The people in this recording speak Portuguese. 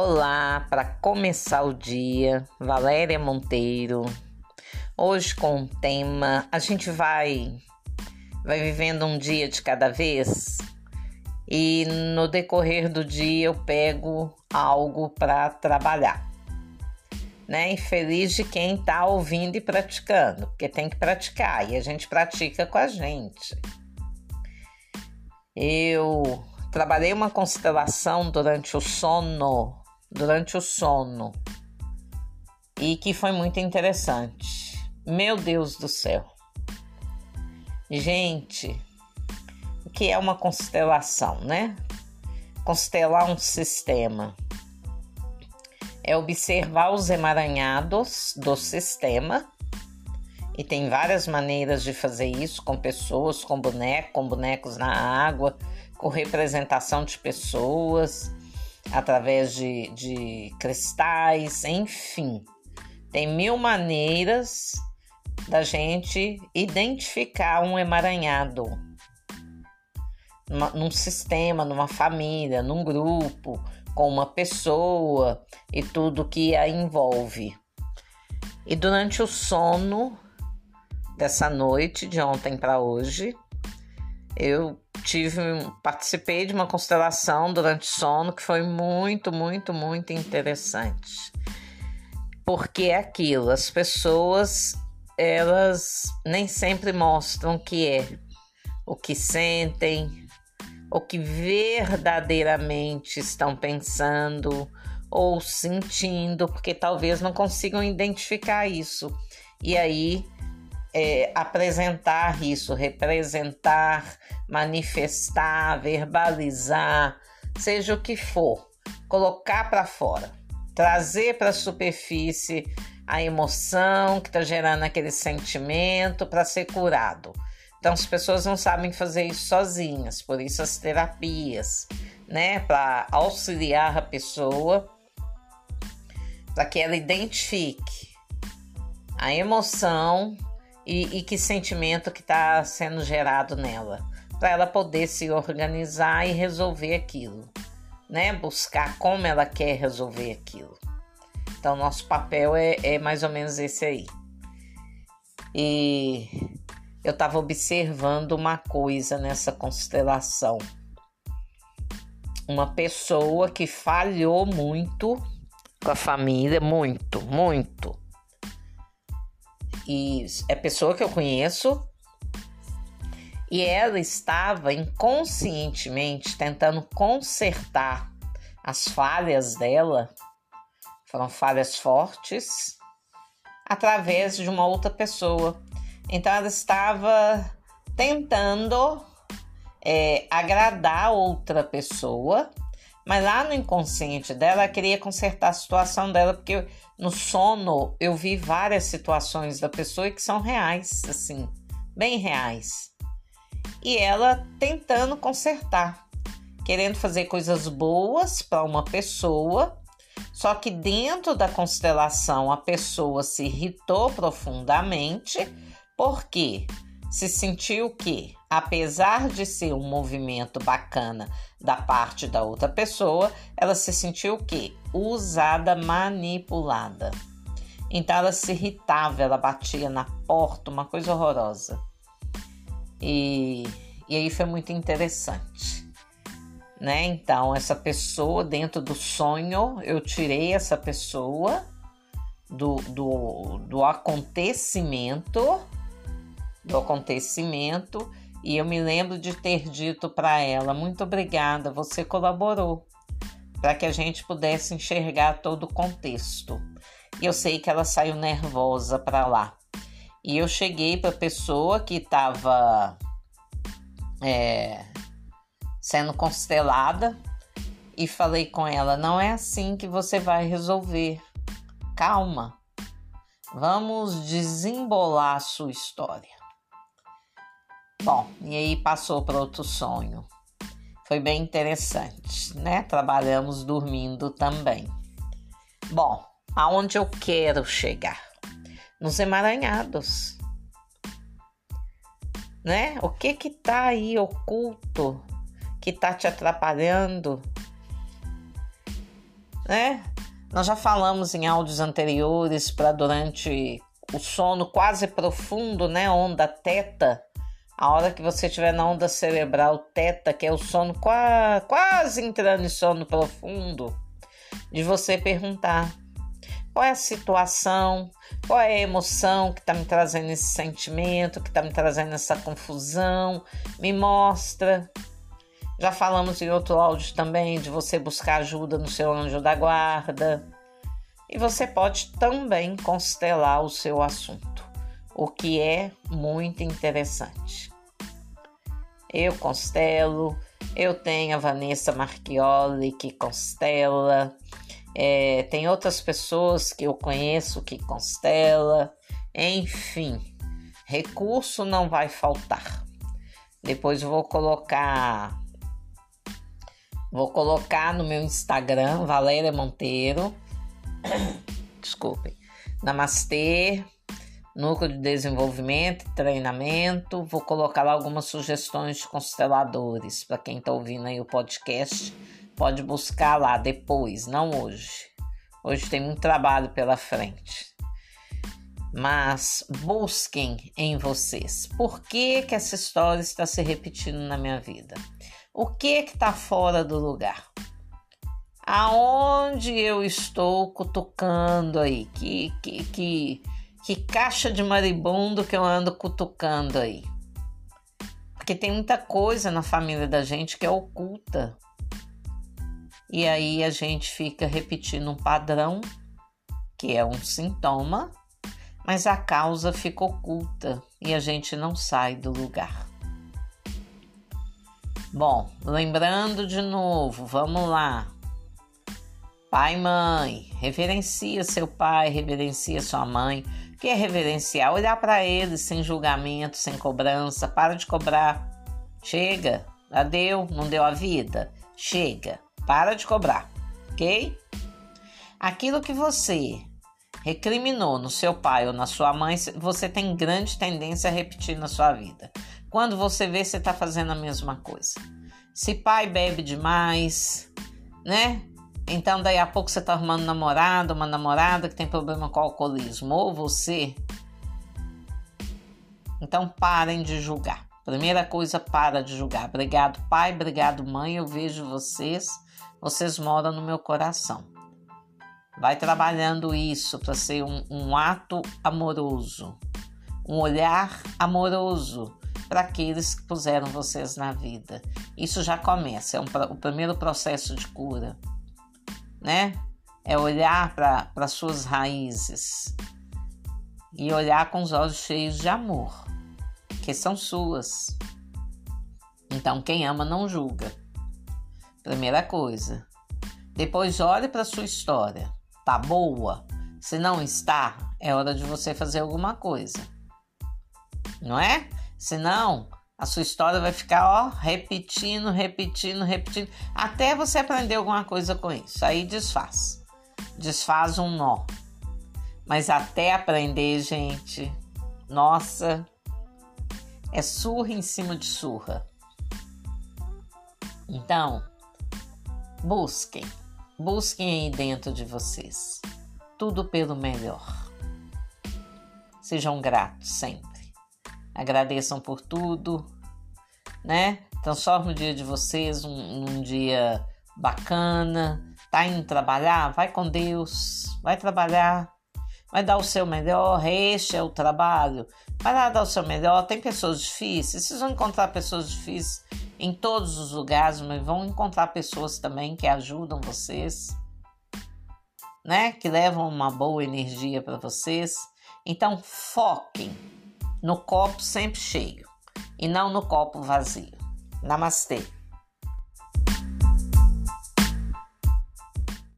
Olá, para começar o dia, Valéria Monteiro. Hoje com o tema, a gente vai vai vivendo um dia de cada vez e no decorrer do dia eu pego algo para trabalhar. Né? Feliz de quem está ouvindo e praticando, porque tem que praticar e a gente pratica com a gente. Eu trabalhei uma constelação durante o sono durante o sono e que foi muito interessante. Meu Deus do céu. Gente, o que é uma constelação, né? Constelar um sistema é observar os emaranhados do sistema e tem várias maneiras de fazer isso com pessoas, com boneco, com bonecos na água, com representação de pessoas através de, de cristais, enfim. Tem mil maneiras da gente identificar um emaranhado num sistema, numa família, num grupo, com uma pessoa e tudo que a envolve. E durante o sono dessa noite, de ontem para hoje, eu tive, participei de uma constelação durante o sono que foi muito, muito, muito interessante. Porque é aquilo, as pessoas elas nem sempre mostram que é o que sentem, o que verdadeiramente estão pensando ou sentindo, porque talvez não consigam identificar isso. E aí é, apresentar isso, representar, manifestar, verbalizar, seja o que for, colocar para fora, trazer para a superfície a emoção que está gerando aquele sentimento para ser curado. Então as pessoas não sabem fazer isso sozinhas, por isso as terapias, né, para auxiliar a pessoa para que ela identifique a emoção e, e que sentimento que está sendo gerado nela, para ela poder se organizar e resolver aquilo, né? Buscar como ela quer resolver aquilo. Então, nosso papel é, é mais ou menos esse aí. E eu estava observando uma coisa nessa constelação. Uma pessoa que falhou muito com a família, muito, muito e é pessoa que eu conheço, e ela estava inconscientemente tentando consertar as falhas dela, foram falhas fortes, através de uma outra pessoa. Então ela estava tentando é, agradar outra pessoa, mas lá no inconsciente dela ela queria consertar a situação dela, porque no sono eu vi várias situações da pessoa que são reais, assim, bem reais. E ela tentando consertar, querendo fazer coisas boas para uma pessoa, só que dentro da constelação a pessoa se irritou profundamente, porque se sentiu que, apesar de ser um movimento bacana da parte da outra pessoa, ela se sentiu o quê? Usada, manipulada. Então ela se irritava, ela batia na porta, uma coisa horrorosa. E, e aí foi muito interessante. Né? Então, essa pessoa, dentro do sonho, eu tirei essa pessoa do, do, do acontecimento do acontecimento e eu me lembro de ter dito para ela: muito obrigada, você colaborou para que a gente pudesse enxergar todo o contexto. E eu sei que ela saiu nervosa para lá. E eu cheguei para a pessoa que estava é, sendo constelada e falei com ela: não é assim que você vai resolver. Calma, vamos desembolar a sua história. Bom, e aí passou para outro sonho. Foi bem interessante, né? Trabalhamos dormindo também. Bom, aonde eu quero chegar? Nos emaranhados. Né? O que que tá aí oculto que tá te atrapalhando? né? Nós já falamos em áudios anteriores para durante o sono quase profundo, né? Onda teta. A hora que você estiver na onda cerebral teta, que é o sono qua quase entrando em sono profundo, de você perguntar qual é a situação, qual é a emoção que está me trazendo esse sentimento, que está me trazendo essa confusão, me mostra. Já falamos em outro áudio também de você buscar ajuda no seu anjo da guarda. E você pode também constelar o seu assunto, o que é muito interessante. Eu constelo, eu tenho a Vanessa Marchioli que constela, é, tem outras pessoas que eu conheço que constela, enfim, recurso não vai faltar. Depois vou colocar Vou colocar no meu Instagram, Valéria Monteiro. Desculpem. Namastê, Núcleo de Desenvolvimento e Treinamento. Vou colocar lá algumas sugestões de consteladores. Para quem está ouvindo aí o podcast, pode buscar lá depois, não hoje. Hoje tem muito trabalho pela frente. Mas busquem em vocês. Por que, que essa história está se repetindo na minha vida? O que que está fora do lugar? Aonde eu estou cutucando aí? Que, que, que, que caixa de maribondo que eu ando cutucando aí? Porque tem muita coisa na família da gente que é oculta. E aí a gente fica repetindo um padrão, que é um sintoma, mas a causa fica oculta e a gente não sai do lugar. Bom, lembrando de novo, vamos lá. Pai mãe, reverencia seu pai, reverencia sua mãe. Que é reverenciar? Olhar para eles sem julgamento, sem cobrança. Para de cobrar. Chega. Já deu, não deu a vida? Chega. Para de cobrar, ok? Aquilo que você recriminou no seu pai ou na sua mãe, você tem grande tendência a repetir na sua vida. Quando você vê, você está fazendo a mesma coisa. Se pai bebe demais, né? Então, daí a pouco você está arrumando um namorado, uma namorada que tem problema com o alcoolismo, ou você. Então, parem de julgar. Primeira coisa, para de julgar. Obrigado, pai, obrigado, mãe. Eu vejo vocês. Vocês moram no meu coração. Vai trabalhando isso para ser um, um ato amoroso, um olhar amoroso para aqueles que puseram vocês na vida. Isso já começa, é um, o primeiro processo de cura, né? É olhar para suas raízes e olhar com os olhos cheios de amor, que são suas. Então, quem ama não julga. Primeira coisa. Depois, olhe para sua história. Tá boa? Se não está, é hora de você fazer alguma coisa. Não é? Senão, a sua história vai ficar, ó, repetindo, repetindo, repetindo, até você aprender alguma coisa com isso. Aí desfaz. Desfaz um nó. Mas até aprender, gente, nossa, é surra em cima de surra. Então, busquem, busquem aí dentro de vocês. Tudo pelo melhor. Sejam gratos sempre agradeçam por tudo, né? Transforme o dia de vocês num dia bacana. Tá indo trabalhar? Vai com Deus, vai trabalhar, vai dar o seu melhor. Este é o trabalho. Vai lá dar o seu melhor. Tem pessoas difíceis, vocês vão encontrar pessoas difíceis em todos os lugares, mas vão encontrar pessoas também que ajudam vocês, né? Que levam uma boa energia para vocês. Então, foquem no copo sempre cheio e não no copo vazio. Namastê.